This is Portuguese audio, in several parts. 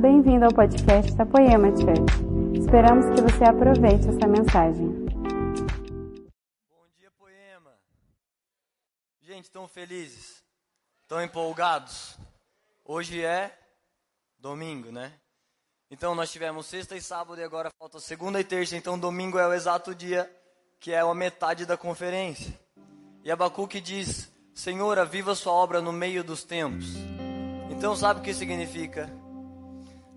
bem-vindo ao podcast da Poema Church. Esperamos que você aproveite essa mensagem. Bom dia, Poema. Gente, estão felizes? Estão empolgados? Hoje é domingo, né? Então nós tivemos sexta e sábado e agora falta segunda e terça, então domingo é o exato dia que é a metade da conferência. E Abacuque diz: Senhor, viva sua obra no meio dos tempos. Então sabe o que significa?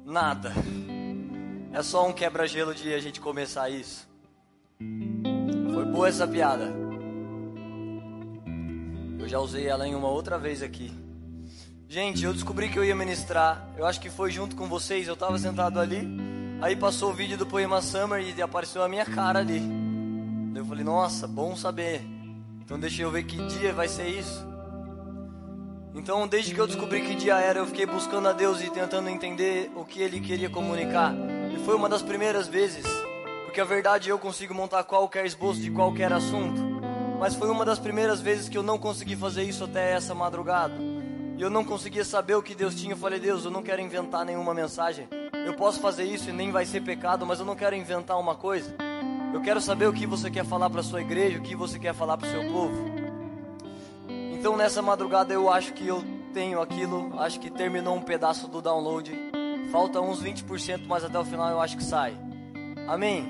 Nada. É só um quebra-gelo de a gente começar isso. Foi boa essa piada. Eu já usei ela em uma outra vez aqui. Gente, eu descobri que eu ia ministrar. Eu acho que foi junto com vocês. Eu estava sentado ali. Aí passou o vídeo do poema Summer e apareceu a minha cara ali. Eu falei, nossa, bom saber. Então deixa eu ver que dia vai ser isso. Então, desde que eu descobri que dia era, eu fiquei buscando a Deus e tentando entender o que Ele queria comunicar. E foi uma das primeiras vezes, porque a verdade eu consigo montar qualquer esboço de qualquer assunto. Mas foi uma das primeiras vezes que eu não consegui fazer isso até essa madrugada. E eu não conseguia saber o que Deus tinha. Eu falei, Deus, eu não quero inventar nenhuma mensagem. Eu posso fazer isso e nem vai ser pecado, mas eu não quero inventar uma coisa. Eu quero saber o que você quer falar para sua igreja, o que você quer falar para o seu povo. Então nessa madrugada eu acho que eu tenho aquilo, acho que terminou um pedaço do download. Falta uns 20%, mas até o final eu acho que sai. Amém.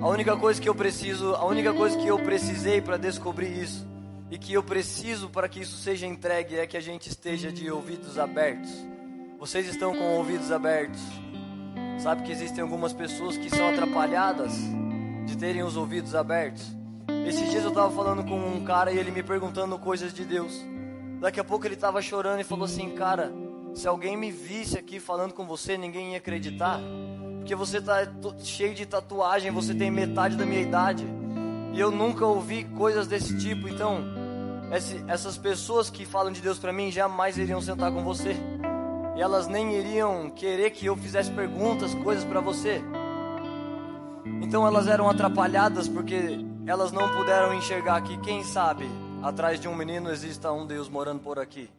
A única coisa que eu preciso, a única coisa que eu precisei para descobrir isso e que eu preciso para que isso seja entregue é que a gente esteja de ouvidos abertos. Vocês estão com ouvidos abertos? Sabe que existem algumas pessoas que são atrapalhadas de terem os ouvidos abertos. Esses dias eu tava falando com um cara e ele me perguntando coisas de Deus. Daqui a pouco ele tava chorando e falou assim: Cara, se alguém me visse aqui falando com você, ninguém ia acreditar. Porque você tá cheio de tatuagem, você tem metade da minha idade. E eu nunca ouvi coisas desse tipo. Então, essas pessoas que falam de Deus para mim jamais iriam sentar com você. E elas nem iriam querer que eu fizesse perguntas, coisas para você. Então elas eram atrapalhadas porque elas não puderam enxergar que, quem sabe, atrás de um menino exista um Deus morando por aqui.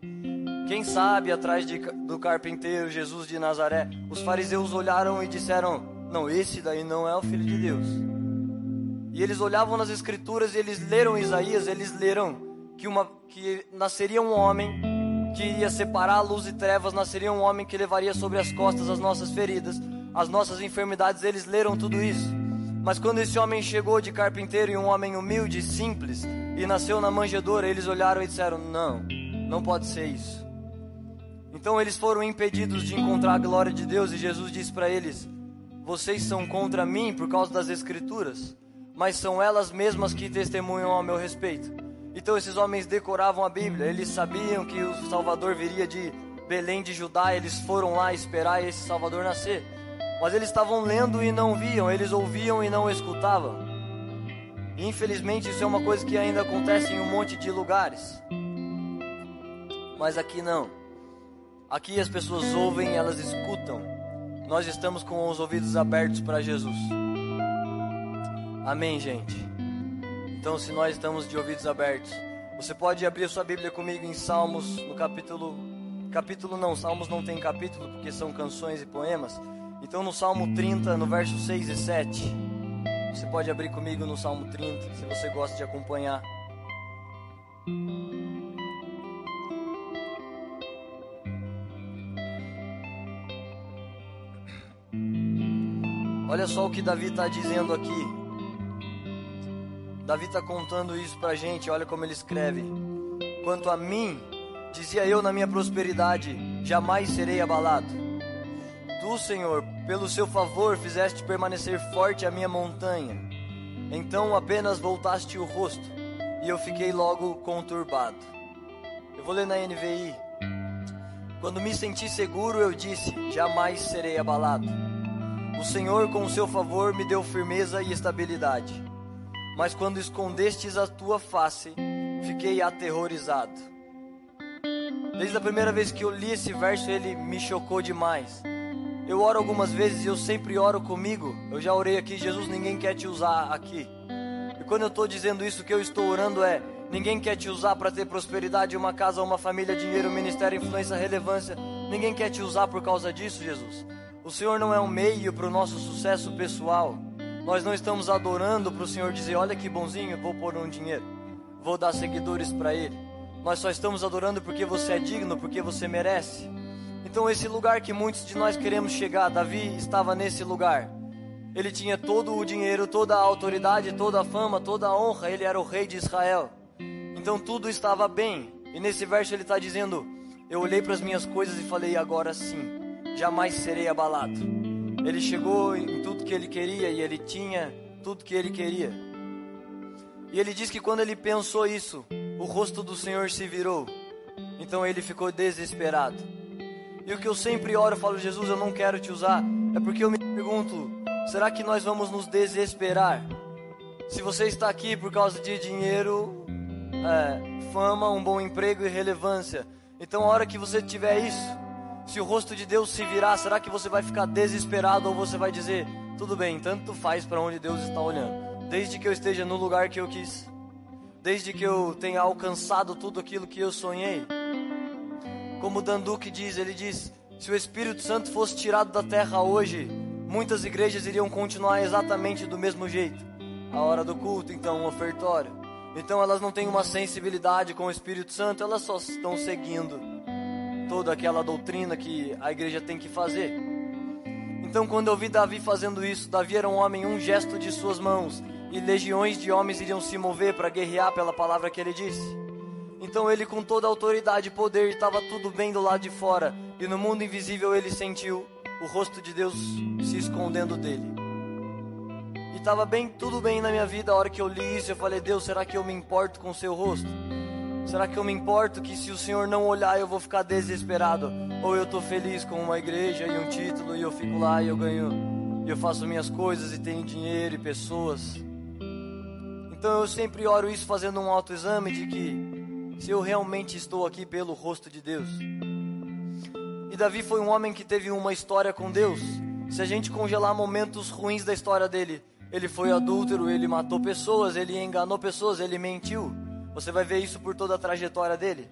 Quem sabe, atrás de, do carpinteiro Jesus de Nazaré, os fariseus olharam e disseram: Não, esse daí não é o filho de Deus. E eles olhavam nas escrituras e eles leram Isaías, eles leram que, uma, que nasceria um homem que iria separar luz e trevas, nasceria um homem que levaria sobre as costas as nossas feridas, as nossas enfermidades. Eles leram tudo isso. Mas quando esse homem chegou de carpinteiro e um homem humilde, simples, e nasceu na manjedoura, eles olharam e disseram: Não, não pode ser isso. Então eles foram impedidos de encontrar a glória de Deus, e Jesus disse para eles: Vocês são contra mim por causa das Escrituras, mas são elas mesmas que testemunham ao meu respeito. Então esses homens decoravam a Bíblia, eles sabiam que o Salvador viria de Belém de Judá, eles foram lá esperar esse Salvador nascer. Mas eles estavam lendo e não viam, eles ouviam e não escutavam. infelizmente isso é uma coisa que ainda acontece em um monte de lugares. Mas aqui não. Aqui as pessoas ouvem, elas escutam. Nós estamos com os ouvidos abertos para Jesus. Amém, gente. Então, se nós estamos de ouvidos abertos, você pode abrir sua Bíblia comigo em Salmos, no capítulo capítulo não, Salmos não tem capítulo porque são canções e poemas. Então no Salmo 30, no verso 6 e 7, você pode abrir comigo no Salmo 30, se você gosta de acompanhar. Olha só o que Davi está dizendo aqui. Davi está contando isso para a gente, olha como ele escreve. Quanto a mim, dizia eu na minha prosperidade, jamais serei abalado. Tu, Senhor, pelo seu favor fizeste permanecer forte a minha montanha. Então apenas voltaste o rosto e eu fiquei logo conturbado. Eu vou ler na NVI. Quando me senti seguro, eu disse: Jamais serei abalado. O Senhor, com o seu favor, me deu firmeza e estabilidade. Mas quando escondestes a tua face, fiquei aterrorizado. Desde a primeira vez que eu li esse verso, ele me chocou demais. Eu oro algumas vezes e eu sempre oro comigo. Eu já orei aqui, Jesus, ninguém quer te usar aqui. E quando eu estou dizendo isso, que eu estou orando é: ninguém quer te usar para ter prosperidade, uma casa, uma família, dinheiro, ministério, influência, relevância. Ninguém quer te usar por causa disso, Jesus. O Senhor não é um meio para o nosso sucesso pessoal. Nós não estamos adorando para o Senhor dizer: Olha que bonzinho, vou pôr um dinheiro, vou dar seguidores para Ele. Nós só estamos adorando porque você é digno, porque você merece. Então, esse lugar que muitos de nós queremos chegar, Davi estava nesse lugar. Ele tinha todo o dinheiro, toda a autoridade, toda a fama, toda a honra. Ele era o rei de Israel. Então tudo estava bem. E nesse verso ele está dizendo: Eu olhei para as minhas coisas e falei, agora sim, jamais serei abalado. Ele chegou em tudo que ele queria e ele tinha tudo que ele queria. E ele diz que quando ele pensou isso, o rosto do Senhor se virou. Então ele ficou desesperado. E o que eu sempre oro, eu falo, Jesus, eu não quero te usar, é porque eu me pergunto, será que nós vamos nos desesperar? Se você está aqui por causa de dinheiro, é, fama, um bom emprego e relevância, então a hora que você tiver isso, se o rosto de Deus se virar, será que você vai ficar desesperado ou você vai dizer, tudo bem, tanto faz para onde Deus está olhando, desde que eu esteja no lugar que eu quis, desde que eu tenha alcançado tudo aquilo que eu sonhei? Como Danduque diz, ele diz: se o Espírito Santo fosse tirado da terra hoje, muitas igrejas iriam continuar exatamente do mesmo jeito. A hora do culto, então, um ofertório. Então elas não têm uma sensibilidade com o Espírito Santo, elas só estão seguindo toda aquela doutrina que a igreja tem que fazer. Então, quando eu vi Davi fazendo isso, Davi era um homem, um gesto de suas mãos, e legiões de homens iriam se mover para guerrear pela palavra que ele disse. Então ele, com toda a autoridade e poder, estava tudo bem do lado de fora. E no mundo invisível ele sentiu o rosto de Deus se escondendo dele. E estava bem, tudo bem na minha vida. A hora que eu li isso, eu falei: Deus, será que eu me importo com o seu rosto? Será que eu me importo que se o Senhor não olhar eu vou ficar desesperado? Ou eu estou feliz com uma igreja e um título e eu fico lá e eu ganho, e eu faço minhas coisas e tenho dinheiro e pessoas? Então eu sempre oro isso fazendo um autoexame de que se eu realmente estou aqui pelo rosto de Deus. E Davi foi um homem que teve uma história com Deus. Se a gente congelar momentos ruins da história dele, ele foi adúltero, ele matou pessoas, ele enganou pessoas, ele mentiu. Você vai ver isso por toda a trajetória dele.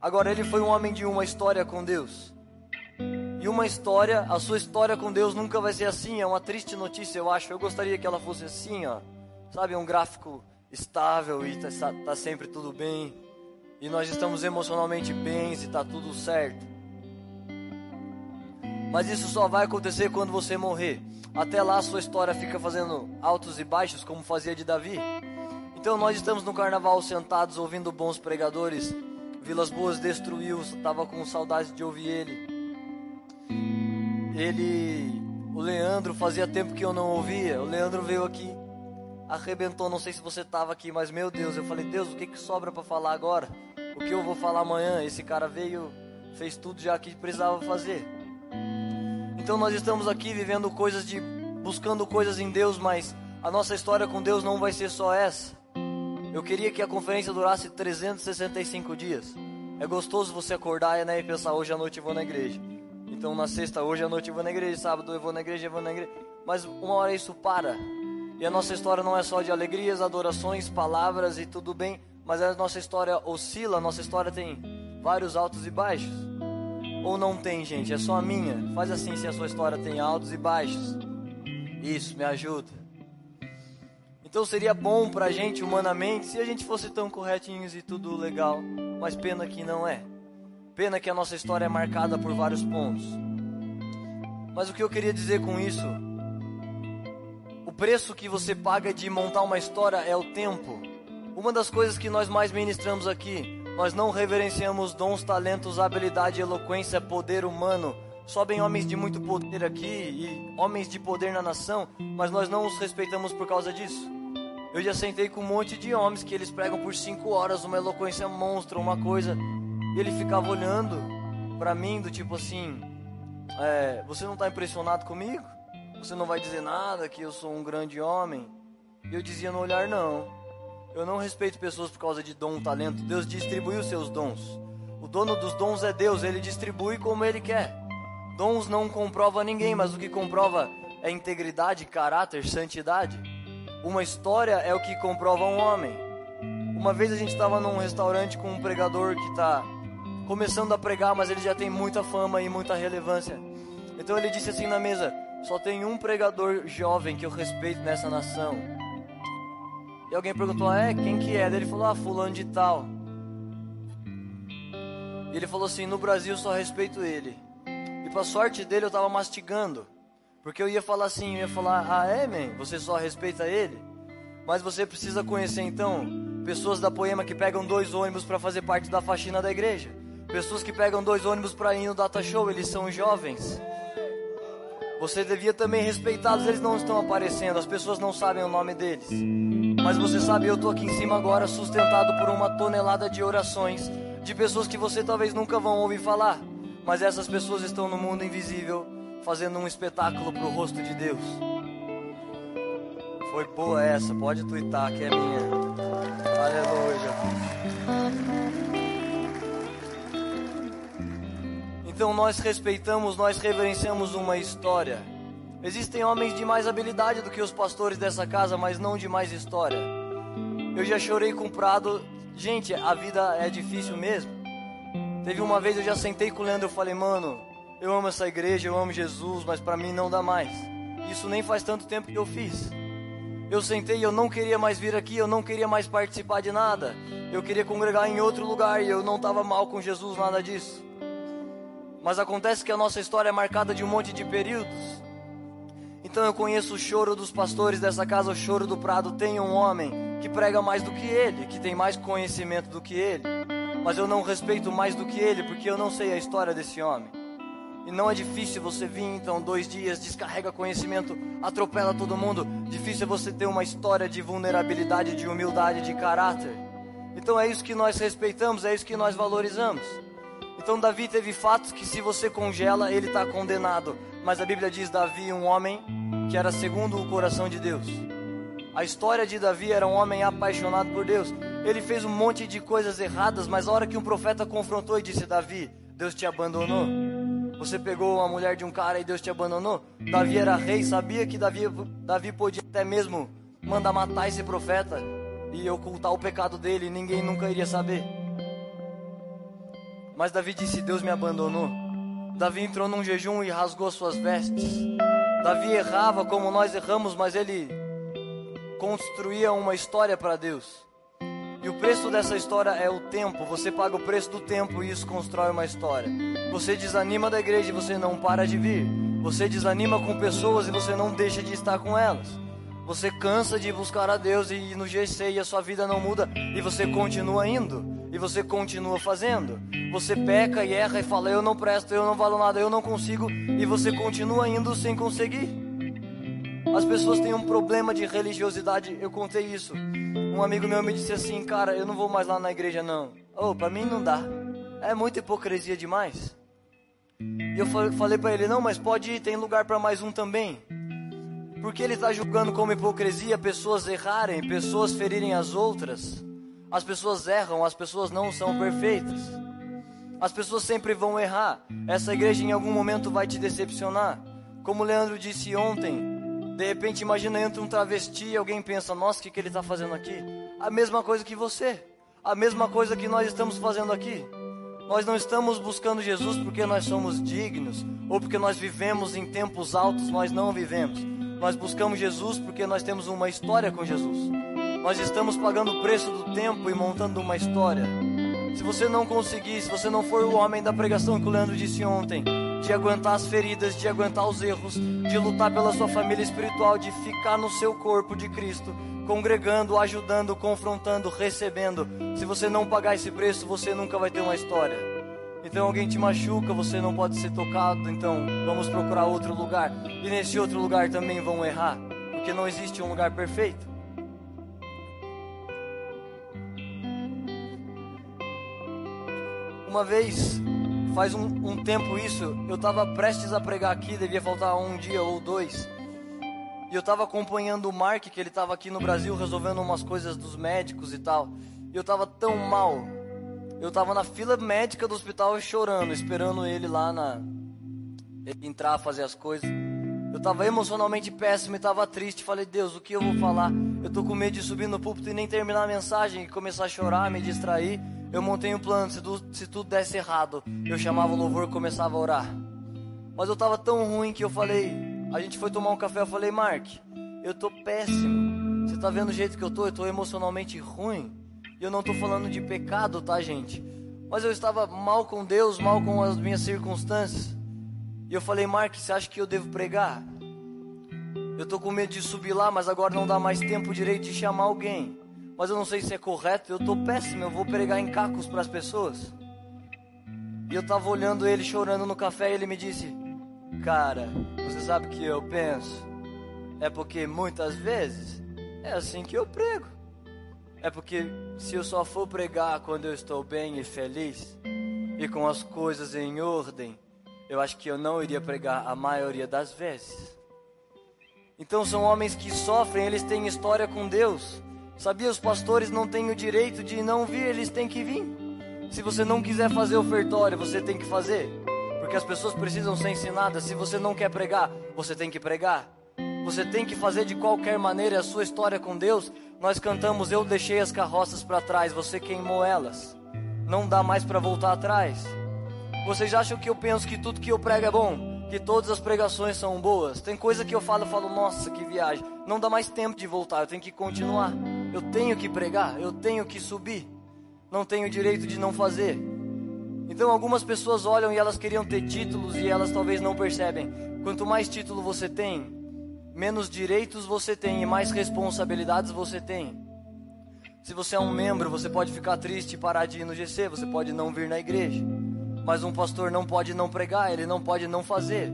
Agora, ele foi um homem de uma história com Deus. E uma história, a sua história com Deus nunca vai ser assim. É uma triste notícia, eu acho. Eu gostaria que ela fosse assim, ó. Sabe, um gráfico estável e tá, tá sempre tudo bem e nós estamos emocionalmente bens e está tudo certo. Mas isso só vai acontecer quando você morrer. Até lá sua história fica fazendo altos e baixos, como fazia de Davi. Então nós estamos no carnaval sentados ouvindo bons pregadores. Vilas Boas destruiu, estava com saudade de ouvir ele. Ele, o Leandro, fazia tempo que eu não ouvia. O Leandro veio aqui, arrebentou. Não sei se você estava aqui, mas meu Deus, eu falei, Deus, o que, que sobra para falar agora? o que eu vou falar amanhã? Esse cara veio, fez tudo já que precisava fazer. Então nós estamos aqui vivendo coisas de buscando coisas em Deus, mas a nossa história com Deus não vai ser só essa. Eu queria que a conferência durasse 365 dias. É gostoso você acordar né, e pensar hoje à noite eu vou na igreja. Então na sexta hoje à noite eu vou na igreja, sábado eu vou na igreja, eu vou na igreja. Mas uma hora isso para. E a nossa história não é só de alegrias, adorações, palavras e tudo bem, mas a nossa história oscila, a nossa história tem vários altos e baixos. Ou não tem, gente, é só a minha. Faz assim se a sua história tem altos e baixos. Isso, me ajuda. Então seria bom pra gente humanamente se a gente fosse tão corretinhos e tudo legal, mas pena que não é. Pena que a nossa história é marcada por vários pontos. Mas o que eu queria dizer com isso? Preço que você paga de montar uma história é o tempo. Uma das coisas que nós mais ministramos aqui, nós não reverenciamos dons, talentos, habilidade, eloquência, poder humano. Sobem homens de muito poder aqui e homens de poder na nação, mas nós não os respeitamos por causa disso. Eu já sentei com um monte de homens que eles pregam por cinco horas uma eloquência monstra, uma coisa, e ele ficava olhando para mim do tipo assim, é, você não está impressionado comigo? Você não vai dizer nada que eu sou um grande homem? E eu dizia no olhar não. Eu não respeito pessoas por causa de dom, talento. Deus distribui os seus dons. O dono dos dons é Deus, ele distribui como ele quer. Dons não comprova ninguém, mas o que comprova é integridade, caráter, santidade. Uma história é o que comprova um homem. Uma vez a gente estava num restaurante com um pregador que está começando a pregar, mas ele já tem muita fama e muita relevância. Então ele disse assim na mesa: Só tem um pregador jovem que eu respeito nessa nação. E alguém perguntou: ah, É, quem que é? Daí ele falou: Ah, fulano de tal. E ele falou assim: No Brasil só respeito ele. E para sorte dele eu tava mastigando. Porque eu ia falar assim, eu ia falar: Ah, é, man? Você só respeita ele? Mas você precisa conhecer então pessoas da Poema que pegam dois ônibus para fazer parte da faxina da igreja. Pessoas que pegam dois ônibus para ir no data show, eles são jovens. Você devia também respeitá-los, eles não estão aparecendo, as pessoas não sabem o nome deles. Mas você sabe, eu estou aqui em cima agora, sustentado por uma tonelada de orações de pessoas que você talvez nunca vão ouvir falar. Mas essas pessoas estão no mundo invisível, fazendo um espetáculo para o rosto de Deus. Foi boa essa, pode twittar que é minha. Aleluia. Então nós respeitamos, nós reverenciamos uma história. Existem homens de mais habilidade do que os pastores dessa casa, mas não de mais história. Eu já chorei com o Prado. Gente, a vida é difícil mesmo. Teve uma vez eu já sentei com o Leandro e falei, mano, eu amo essa igreja, eu amo Jesus, mas para mim não dá mais. Isso nem faz tanto tempo que eu fiz. Eu sentei e eu não queria mais vir aqui, eu não queria mais participar de nada. Eu queria congregar em outro lugar e eu não estava mal com Jesus, nada disso. Mas acontece que a nossa história é marcada de um monte de períodos. Então eu conheço o choro dos pastores dessa casa, o choro do Prado. Tem um homem que prega mais do que ele, que tem mais conhecimento do que ele. Mas eu não respeito mais do que ele, porque eu não sei a história desse homem. E não é difícil você vir então dois dias, descarrega conhecimento, atropela todo mundo. Difícil é você ter uma história de vulnerabilidade, de humildade, de caráter. Então é isso que nós respeitamos, é isso que nós valorizamos. Então Davi teve fatos que se você congela, ele está condenado. Mas a Bíblia diz Davi, um homem que era segundo o coração de Deus. A história de Davi era um homem apaixonado por Deus. Ele fez um monte de coisas erradas, mas a hora que um profeta confrontou e disse: Davi, Deus te abandonou. Você pegou uma mulher de um cara e Deus te abandonou? Davi era rei, sabia que Davi, Davi podia até mesmo mandar matar esse profeta e ocultar o pecado dele, ninguém nunca iria saber. Mas Davi disse: Deus me abandonou. Davi entrou num jejum e rasgou suas vestes. Davi errava como nós erramos, mas ele construía uma história para Deus. E o preço dessa história é o tempo. Você paga o preço do tempo e isso constrói uma história. Você desanima da igreja e você não para de vir. Você desanima com pessoas e você não deixa de estar com elas. Você cansa de buscar a Deus e ir no GC e a sua vida não muda e você continua indo e você continua fazendo. Você peca e erra e fala: Eu não presto, eu não valo nada, eu não consigo e você continua indo sem conseguir. As pessoas têm um problema de religiosidade. Eu contei isso. Um amigo meu me disse assim, cara, eu não vou mais lá na igreja não. Oh, para mim não dá. É muita hipocrisia demais. E eu falei para ele, não, mas pode ir, tem lugar para mais um também. Porque ele está julgando como hipocrisia pessoas errarem, pessoas ferirem as outras. As pessoas erram, as pessoas não são perfeitas. As pessoas sempre vão errar. Essa igreja em algum momento vai te decepcionar. Como o Leandro disse ontem, de repente, imagina entra um travesti e alguém pensa: nossa, o que, que ele está fazendo aqui? A mesma coisa que você, a mesma coisa que nós estamos fazendo aqui. Nós não estamos buscando Jesus porque nós somos dignos ou porque nós vivemos em tempos altos, nós não vivemos. Nós buscamos Jesus porque nós temos uma história com Jesus. Nós estamos pagando o preço do tempo e montando uma história. Se você não conseguir, se você não for o homem da pregação que o Leandro disse ontem, de aguentar as feridas, de aguentar os erros, de lutar pela sua família espiritual, de ficar no seu corpo de Cristo, congregando, ajudando, confrontando, recebendo. Se você não pagar esse preço, você nunca vai ter uma história. Então alguém te machuca, você não pode ser tocado, então vamos procurar outro lugar. E nesse outro lugar também vão errar, porque não existe um lugar perfeito. Uma vez Faz um, um tempo isso, eu estava prestes a pregar aqui, devia faltar um dia ou dois. E eu estava acompanhando o Mark, que ele estava aqui no Brasil resolvendo umas coisas dos médicos e tal. E eu estava tão mal. Eu estava na fila médica do hospital chorando, esperando ele lá na. Ele entrar, fazer as coisas. Eu estava emocionalmente péssimo e estava triste. Falei, Deus, o que eu vou falar? Eu tô com medo de subir no púlpito e nem terminar a mensagem e começar a chorar, me distrair. Eu montei um plano, se tudo, se tudo desse errado, eu chamava o louvor e começava a orar. Mas eu tava tão ruim que eu falei, a gente foi tomar um café, eu falei, Mark, eu tô péssimo. Você tá vendo o jeito que eu tô? Eu tô emocionalmente ruim. E eu não tô falando de pecado, tá, gente? Mas eu estava mal com Deus, mal com as minhas circunstâncias. E eu falei, Mark, você acha que eu devo pregar? Eu tô com medo de subir lá, mas agora não dá mais tempo direito de chamar alguém mas eu não sei se é correto, eu tô péssimo, eu vou pregar em cacos para as pessoas. E eu tava olhando ele chorando no café e ele me disse: Cara, você sabe o que eu penso? É porque muitas vezes é assim que eu prego. É porque se eu só for pregar quando eu estou bem e feliz e com as coisas em ordem, eu acho que eu não iria pregar a maioria das vezes. Então são homens que sofrem, eles têm história com Deus. Sabia, os pastores não têm o direito de não vir, eles têm que vir. Se você não quiser fazer ofertório, você tem que fazer. Porque as pessoas precisam ser ensinadas. Se você não quer pregar, você tem que pregar. Você tem que fazer de qualquer maneira a sua história com Deus. Nós cantamos: Eu deixei as carroças para trás, você queimou elas. Não dá mais para voltar atrás. Vocês acham que eu penso que tudo que eu prego é bom? que todas as pregações são boas. Tem coisa que eu falo, eu falo, nossa, que viagem. Não dá mais tempo de voltar, eu tenho que continuar. Eu tenho que pregar, eu tenho que subir. Não tenho direito de não fazer. Então algumas pessoas olham e elas queriam ter títulos e elas talvez não percebem. Quanto mais título você tem, menos direitos você tem e mais responsabilidades você tem. Se você é um membro, você pode ficar triste e parar de ir no GC, você pode não vir na igreja. Mas um pastor não pode não pregar, ele não pode não fazer.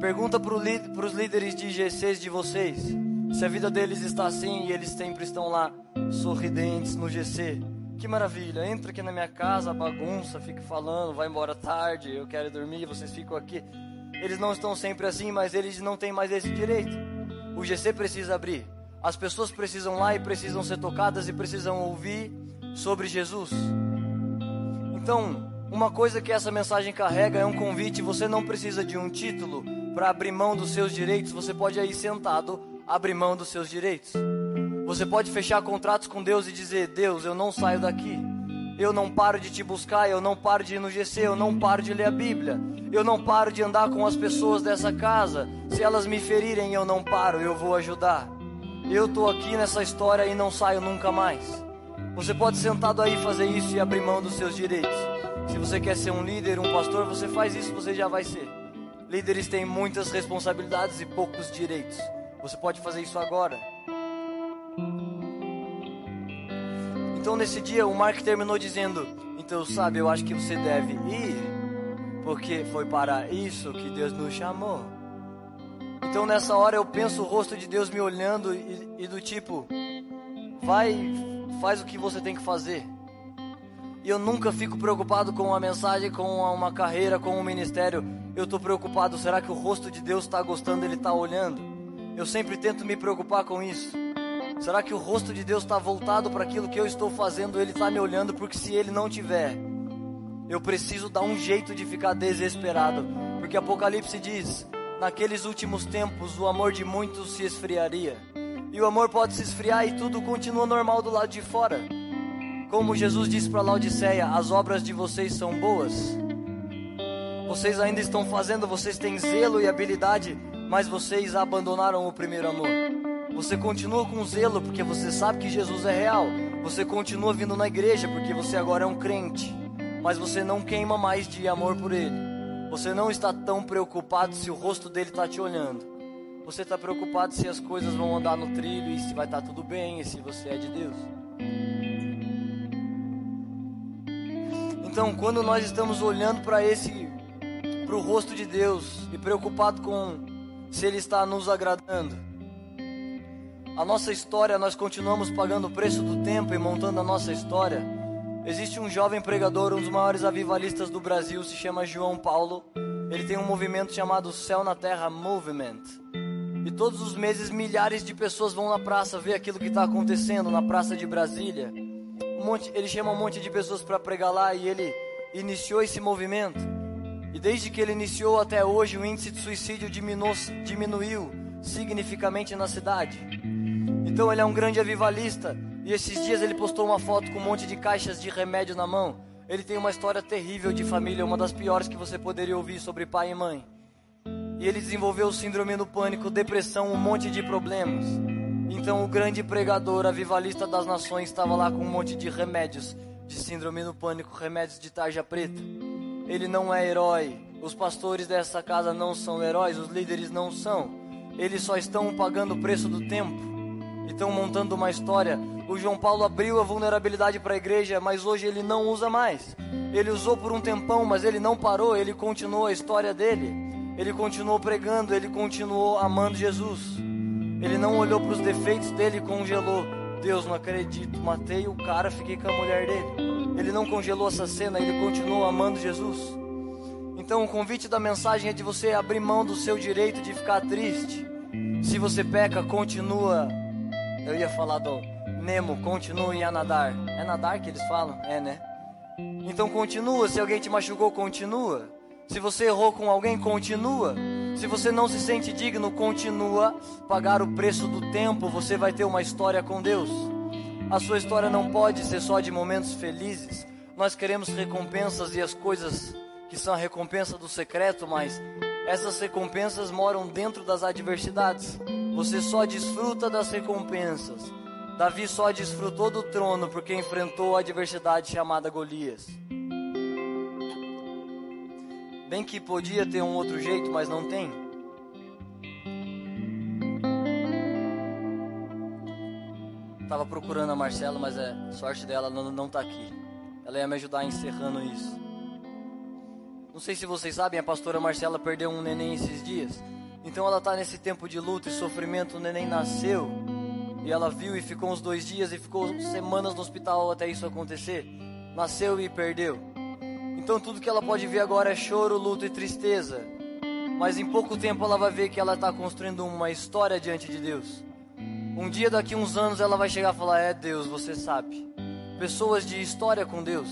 Pergunta para os líderes de GCs de vocês se a vida deles está assim e eles sempre estão lá sorridentes no GC. Que maravilha, entra aqui na minha casa, bagunça, fica falando, vai embora tarde, eu quero dormir, vocês ficam aqui. Eles não estão sempre assim, mas eles não têm mais esse direito. O GC precisa abrir. As pessoas precisam lá e precisam ser tocadas e precisam ouvir sobre Jesus. Então, uma coisa que essa mensagem carrega é um convite. Você não precisa de um título para abrir mão dos seus direitos. Você pode aí sentado abrir mão dos seus direitos. Você pode fechar contratos com Deus e dizer: Deus, eu não saio daqui. Eu não paro de te buscar, eu não paro de ir no GC, eu não paro de ler a Bíblia. Eu não paro de andar com as pessoas dessa casa. Se elas me ferirem, eu não paro, eu vou ajudar. Eu tô aqui nessa história e não saio nunca mais. Você pode sentado aí fazer isso e abrir mão dos seus direitos. Se você quer ser um líder, um pastor, você faz isso, você já vai ser. Líderes têm muitas responsabilidades e poucos direitos. Você pode fazer isso agora. Então nesse dia o Mark terminou dizendo: Então sabe, eu acho que você deve ir, porque foi para isso que Deus nos chamou. Então nessa hora eu penso o rosto de Deus me olhando e, e do tipo: Vai, faz o que você tem que fazer. E eu nunca fico preocupado com uma mensagem, com uma carreira, com um ministério. Eu estou preocupado, será que o rosto de Deus está gostando, Ele está olhando? Eu sempre tento me preocupar com isso. Será que o rosto de Deus está voltado para aquilo que eu estou fazendo? Ele está me olhando, porque se Ele não tiver, eu preciso dar um jeito de ficar desesperado. Porque Apocalipse diz: naqueles últimos tempos o amor de muitos se esfriaria. E o amor pode se esfriar e tudo continua normal do lado de fora. Como Jesus disse para Laodiceia: as obras de vocês são boas. Vocês ainda estão fazendo, vocês têm zelo e habilidade, mas vocês abandonaram o primeiro amor. Você continua com zelo porque você sabe que Jesus é real. Você continua vindo na igreja porque você agora é um crente. Mas você não queima mais de amor por ele. Você não está tão preocupado se o rosto dele está te olhando. Você está preocupado se as coisas vão andar no trilho e se vai estar tá tudo bem e se você é de Deus. Então, quando nós estamos olhando para esse para o rosto de Deus e preocupado com se ele está nos agradando, a nossa história, nós continuamos pagando o preço do tempo e montando a nossa história. Existe um jovem pregador, um dos maiores avivalistas do Brasil, se chama João Paulo. Ele tem um movimento chamado Céu na Terra Movement. E todos os meses milhares de pessoas vão na praça ver aquilo que está acontecendo na praça de Brasília um monte, ele chama um monte de pessoas para pregar lá e ele iniciou esse movimento. E desde que ele iniciou até hoje, o índice de suicídio diminuiu, significativamente na cidade. Então ele é um grande avivalista. E esses dias ele postou uma foto com um monte de caixas de remédio na mão. Ele tem uma história terrível de família, uma das piores que você poderia ouvir sobre pai e mãe. E ele desenvolveu síndrome do pânico, depressão, um monte de problemas. Então o grande pregador, avivalista das nações, estava lá com um monte de remédios de síndrome do pânico, remédios de tarja preta. Ele não é herói. Os pastores dessa casa não são heróis, os líderes não são. Eles só estão pagando o preço do tempo. Estão montando uma história. O João Paulo abriu a vulnerabilidade para a igreja, mas hoje ele não usa mais. Ele usou por um tempão, mas ele não parou, ele continuou a história dele. Ele continuou pregando, ele continuou amando Jesus. Ele não olhou para os defeitos dele e congelou. Deus, não acredito, matei o cara, fiquei com a mulher dele. Ele não congelou essa cena, ele continuou amando Jesus. Então o convite da mensagem é de você abrir mão do seu direito de ficar triste. Se você peca, continua. Eu ia falar do Nemo, continue a nadar. É nadar que eles falam? É, né? Então continua. Se alguém te machucou, continua. Se você errou com alguém, continua. Se você não se sente digno, continua. Pagar o preço do tempo, você vai ter uma história com Deus. A sua história não pode ser só de momentos felizes. Nós queremos recompensas e as coisas que são a recompensa do secreto, mas essas recompensas moram dentro das adversidades. Você só desfruta das recompensas. Davi só desfrutou do trono porque enfrentou a adversidade chamada Golias. Bem que podia ter um outro jeito, mas não tem. Tava procurando a Marcela, mas é sorte dela não, não tá aqui. Ela ia me ajudar encerrando isso. Não sei se vocês sabem, a pastora Marcela perdeu um neném esses dias. Então ela tá nesse tempo de luto e sofrimento. O neném nasceu e ela viu e ficou uns dois dias e ficou semanas no hospital até isso acontecer. Nasceu e perdeu. Então tudo que ela pode ver agora é choro, luto e tristeza. Mas em pouco tempo ela vai ver que ela está construindo uma história diante de Deus. Um dia, daqui uns anos, ela vai chegar e falar: É Deus, você sabe. Pessoas de história com Deus.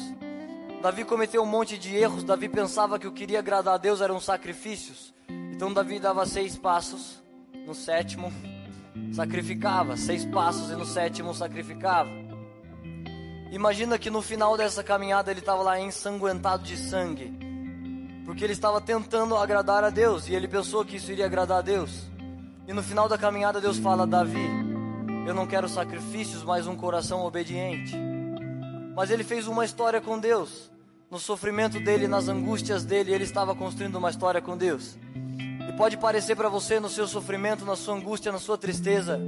Davi cometeu um monte de erros. Davi pensava que o que queria agradar a Deus eram sacrifícios. Então Davi dava seis passos. No sétimo, sacrificava. Seis passos e no sétimo, sacrificava. Imagina que no final dessa caminhada ele estava lá ensanguentado de sangue, porque ele estava tentando agradar a Deus e ele pensou que isso iria agradar a Deus. E no final da caminhada Deus fala: Davi, eu não quero sacrifícios, mas um coração obediente. Mas ele fez uma história com Deus. No sofrimento dele, nas angústias dele, ele estava construindo uma história com Deus. E pode parecer para você, no seu sofrimento, na sua angústia, na sua tristeza,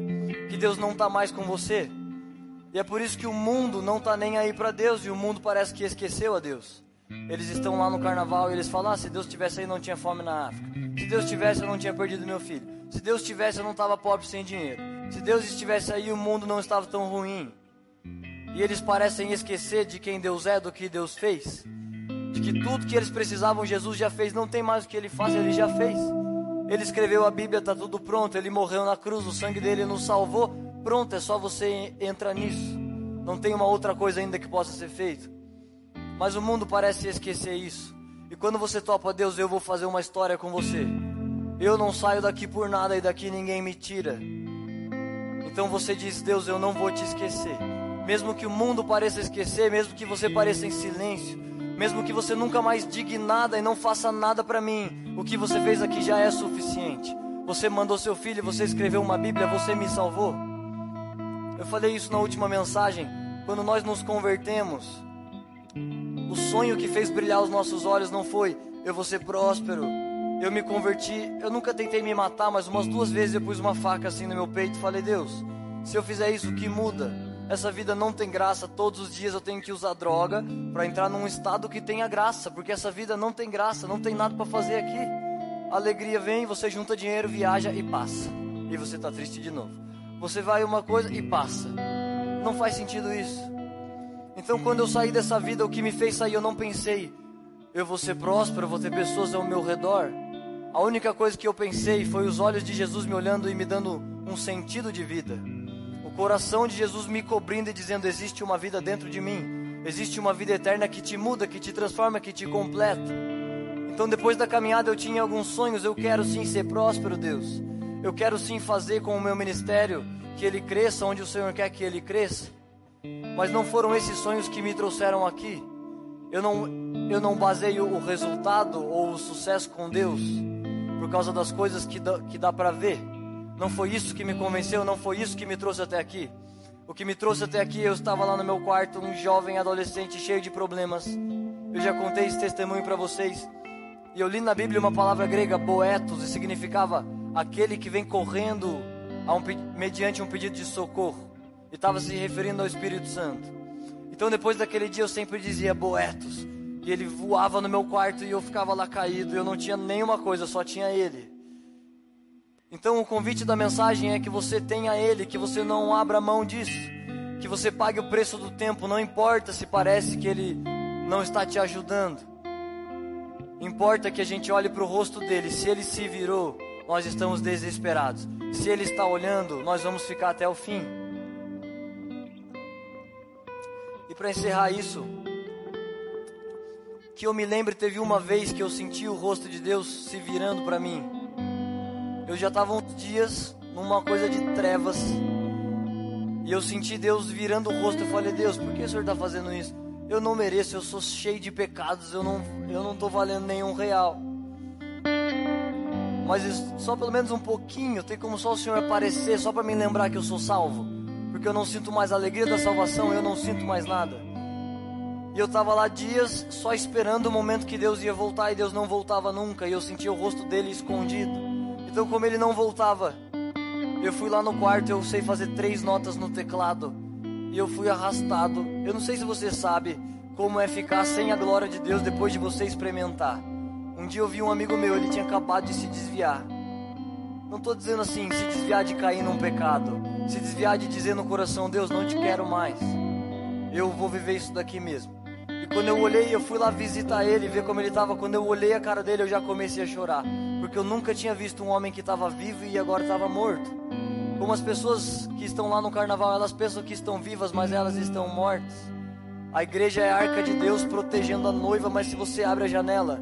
que Deus não está mais com você. E é por isso que o mundo não está nem aí para Deus e o mundo parece que esqueceu a Deus. Eles estão lá no carnaval e eles falam: ah, se Deus tivesse aí, não tinha fome na África. Se Deus tivesse, eu não tinha perdido meu filho. Se Deus tivesse, eu não estava pobre sem dinheiro. Se Deus estivesse aí, o mundo não estava tão ruim. E eles parecem esquecer de quem Deus é, do que Deus fez. De que tudo que eles precisavam, Jesus já fez. Não tem mais o que ele faz, ele já fez. Ele escreveu a Bíblia, está tudo pronto. Ele morreu na cruz, o sangue dele nos salvou. Pronto, é só você entrar nisso. Não tem uma outra coisa ainda que possa ser feito. Mas o mundo parece esquecer isso. E quando você topa Deus, eu vou fazer uma história com você. Eu não saio daqui por nada e daqui ninguém me tira. Então você diz: Deus, eu não vou te esquecer. Mesmo que o mundo pareça esquecer, mesmo que você pareça em silêncio, mesmo que você nunca mais diga nada e não faça nada para mim, o que você fez aqui já é suficiente. Você mandou seu filho, você escreveu uma Bíblia, você me salvou. Eu falei isso na última mensagem. Quando nós nos convertemos, o sonho que fez brilhar os nossos olhos não foi eu vou ser próspero. Eu me converti, eu nunca tentei me matar, mas umas duas vezes eu pus uma faca assim no meu peito e falei: Deus, se eu fizer isso, o que muda? Essa vida não tem graça. Todos os dias eu tenho que usar droga para entrar num estado que tenha graça, porque essa vida não tem graça, não tem nada para fazer aqui. A alegria vem, você junta dinheiro, viaja e passa. E você está triste de novo. Você vai uma coisa e passa. Não faz sentido isso. Então, quando eu saí dessa vida, o que me fez sair, eu não pensei, eu vou ser próspero, vou ter pessoas ao meu redor. A única coisa que eu pensei foi os olhos de Jesus me olhando e me dando um sentido de vida. O coração de Jesus me cobrindo e dizendo: existe uma vida dentro de mim. Existe uma vida eterna que te muda, que te transforma, que te completa. Então, depois da caminhada, eu tinha alguns sonhos. Eu quero sim ser próspero, Deus. Eu quero sim fazer com o meu ministério que ele cresça onde o Senhor quer que ele cresça. Mas não foram esses sonhos que me trouxeram aqui. Eu não, eu não baseio o resultado ou o sucesso com Deus por causa das coisas que dá, que dá para ver. Não foi isso que me convenceu, não foi isso que me trouxe até aqui. O que me trouxe até aqui, eu estava lá no meu quarto, um jovem adolescente cheio de problemas. Eu já contei esse testemunho para vocês. E eu li na Bíblia uma palavra grega, boetos, e significava aquele que vem correndo um, mediante um pedido de socorro. E estava se referindo ao Espírito Santo. Então depois daquele dia eu sempre dizia boetos. E ele voava no meu quarto e eu ficava lá caído. E eu não tinha nenhuma coisa, só tinha ele. Então o convite da mensagem é que você tenha ele, que você não abra mão disso. Que você pague o preço do tempo, não importa se parece que ele não está te ajudando. Importa que a gente olhe para o rosto dele. Se ele se virou, nós estamos desesperados. Se ele está olhando, nós vamos ficar até o fim. E para encerrar isso, que eu me lembre, teve uma vez que eu senti o rosto de Deus se virando para mim. Eu já estava uns dias numa coisa de trevas. E eu senti Deus virando o rosto. Eu falei, Deus, por que o Senhor está fazendo isso? Eu não mereço, eu sou cheio de pecados, eu não, eu não estou valendo nenhum real. Mas só pelo menos um pouquinho, tem como só o Senhor aparecer, só para me lembrar que eu sou salvo. Porque eu não sinto mais a alegria da salvação, eu não sinto mais nada. E eu estava lá dias só esperando o momento que Deus ia voltar e Deus não voltava nunca. E eu sentia o rosto dele escondido. Então, como ele não voltava, eu fui lá no quarto, eu sei fazer três notas no teclado e eu fui arrastado. Eu não sei se você sabe como é ficar sem a glória de Deus depois de você experimentar. Um dia eu vi um amigo meu, ele tinha acabado de se desviar. Não estou dizendo assim, se desviar de cair num pecado, se desviar de dizer no coração, Deus, não te quero mais. Eu vou viver isso daqui mesmo. E quando eu olhei, eu fui lá visitar ele, ver como ele estava. Quando eu olhei a cara dele, eu já comecei a chorar, porque eu nunca tinha visto um homem que estava vivo e agora estava morto. Como as pessoas que estão lá no carnaval, elas pensam que estão vivas, mas elas estão mortas. A igreja é a arca de Deus protegendo a noiva, mas se você abre a janela,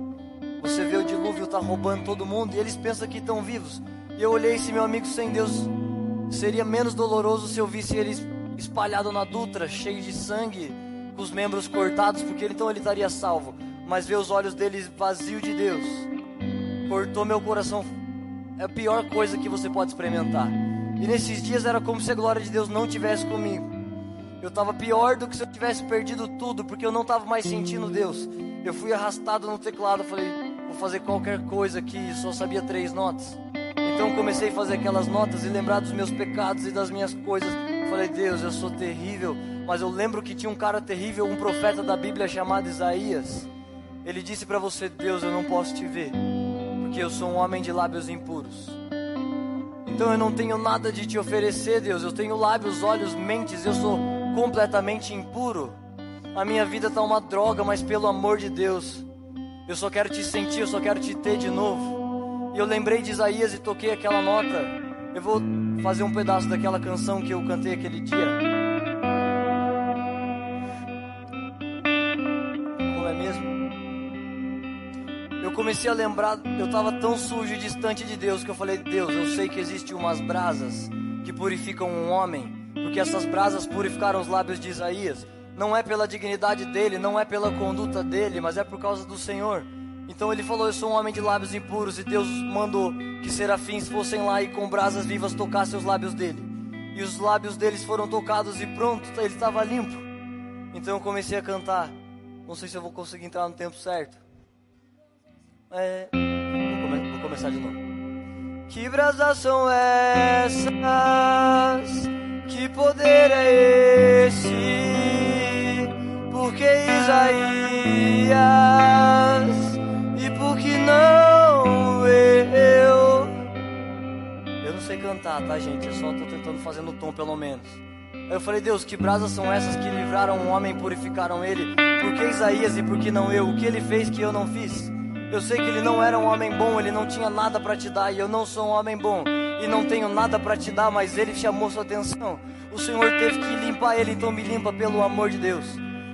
você vê o dilúvio tá roubando todo mundo e eles pensam que estão vivos. E eu olhei esse meu amigo sem Deus, seria menos doloroso se eu visse ele espalhado na Dutra, cheio de sangue, com os membros cortados, porque então ele estaria salvo. Mas ver os olhos dele vazio de Deus, cortou meu coração. É a pior coisa que você pode experimentar. E nesses dias era como se a glória de Deus não tivesse comigo. Eu estava pior do que se eu tivesse perdido tudo, porque eu não estava mais sentindo Deus. Eu fui arrastado no teclado, falei, vou fazer qualquer coisa aqui, só sabia três notas. Então comecei a fazer aquelas notas e lembrar dos meus pecados e das minhas coisas. Falei, Deus, eu sou terrível, mas eu lembro que tinha um cara terrível, um profeta da Bíblia chamado Isaías. Ele disse para você, Deus, eu não posso te ver, porque eu sou um homem de lábios impuros. Então eu não tenho nada de te oferecer, Deus. Eu tenho lábios, olhos, mentes. Eu sou completamente impuro. A minha vida está uma droga, mas pelo amor de Deus, eu só quero te sentir, eu só quero te ter de novo. Eu lembrei de Isaías e toquei aquela nota. Eu vou fazer um pedaço daquela canção que eu cantei aquele dia. eu comecei a lembrar, eu estava tão sujo e distante de Deus que eu falei: Deus, eu sei que existem umas brasas que purificam um homem, porque essas brasas purificaram os lábios de Isaías. Não é pela dignidade dele, não é pela conduta dele, mas é por causa do Senhor. Então ele falou: Eu sou um homem de lábios impuros, e Deus mandou que serafins fossem lá e com brasas vivas tocassem os lábios dele. E os lábios deles foram tocados e pronto, ele estava limpo. Então eu comecei a cantar. Não sei se eu vou conseguir entrar no tempo certo. É, vou, come, vou começar de novo. Que brasas são essas? Que poder é esse? Porque Isaías cantar, tá, gente? Eu só tô tentando fazer no tom, pelo menos. Aí eu falei, Deus, que brasas são essas que livraram um homem e purificaram ele? Por que Isaías e por que não eu? O que ele fez que eu não fiz? Eu sei que ele não era um homem bom, ele não tinha nada para te dar, e eu não sou um homem bom e não tenho nada para te dar, mas ele chamou sua atenção. O Senhor teve que limpar ele, então me limpa pelo amor de Deus.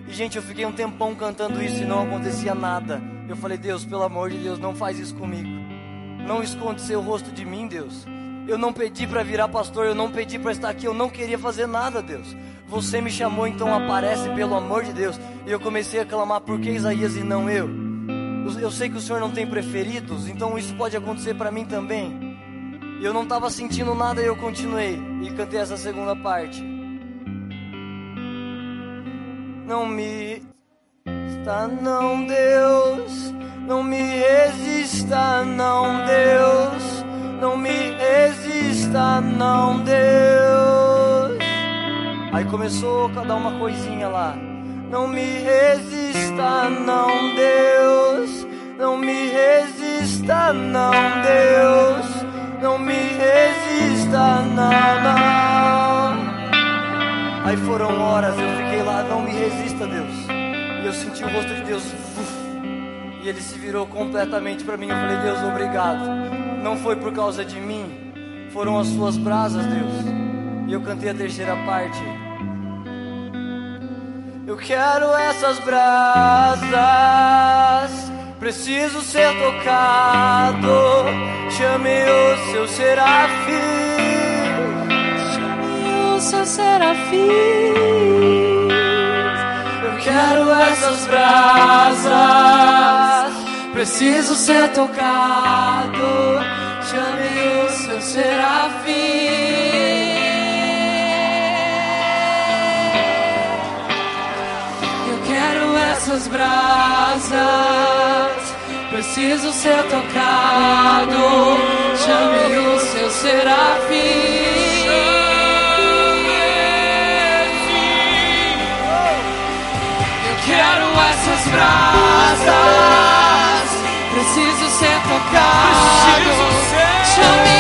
E gente, eu fiquei um tempão cantando isso e não acontecia nada. Eu falei, Deus, pelo amor de Deus, não faz isso comigo. Não esconde seu rosto de mim, Deus. Eu não pedi para virar pastor, eu não pedi para estar aqui, eu não queria fazer nada, Deus. Você me chamou, então aparece, pelo amor de Deus. E eu comecei a clamar, por que Isaías e não eu? Eu- sei que o Senhor não tem preferidos, então isso pode acontecer para mim também. E eu não estava sentindo nada e eu continuei. E cantei essa segunda parte. Não me resista, não, Deus. Não me resista, não, Deus. Não me resista, não, Deus. Aí começou a dar uma coisinha lá. Não me resista, não, Deus. Não me resista, não, Deus. Não me resista, não, não. Aí foram horas, eu fiquei lá, não me resista, Deus. E eu senti o rosto de Deus. uf, e ele se virou completamente para mim. Eu falei, Deus, obrigado. Não foi por causa de mim, foram as suas brasas, Deus. E eu cantei a terceira parte. Eu quero essas brasas, preciso ser tocado. Chame o seu serafim. o seu serafim. Eu quero essas brasas, preciso ser tocado. Chame o seu serafim. Eu quero essas brasas, preciso ser tocado. Chame o seu serafim. Eu quero essas brasas, preciso ser tocado. Chame o seu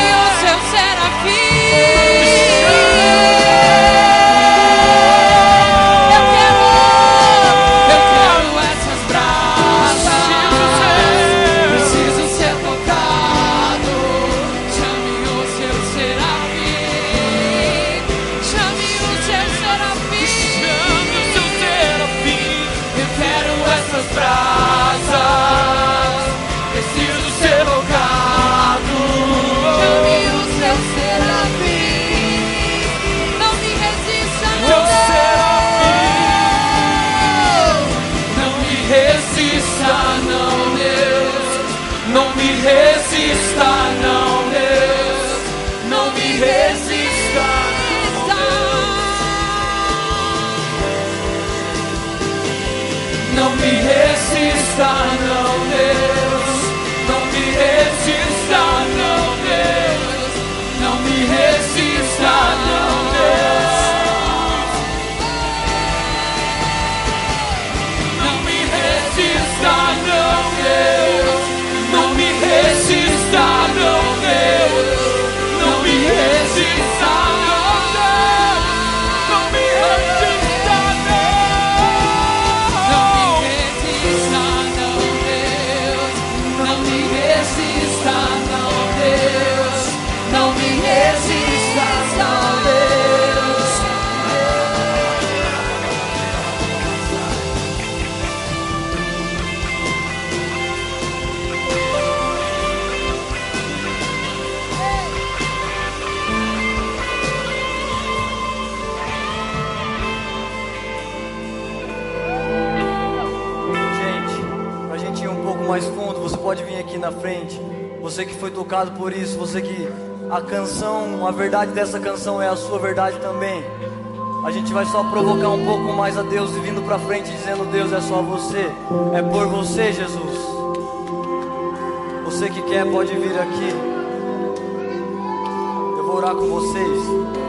tocado por isso, você que a canção, a verdade dessa canção é a sua verdade também. A gente vai só provocar um pouco mais a Deus e vindo pra frente dizendo: Deus é só você, é por você, Jesus. Você que quer pode vir aqui. Eu vou orar com vocês.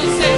do sei.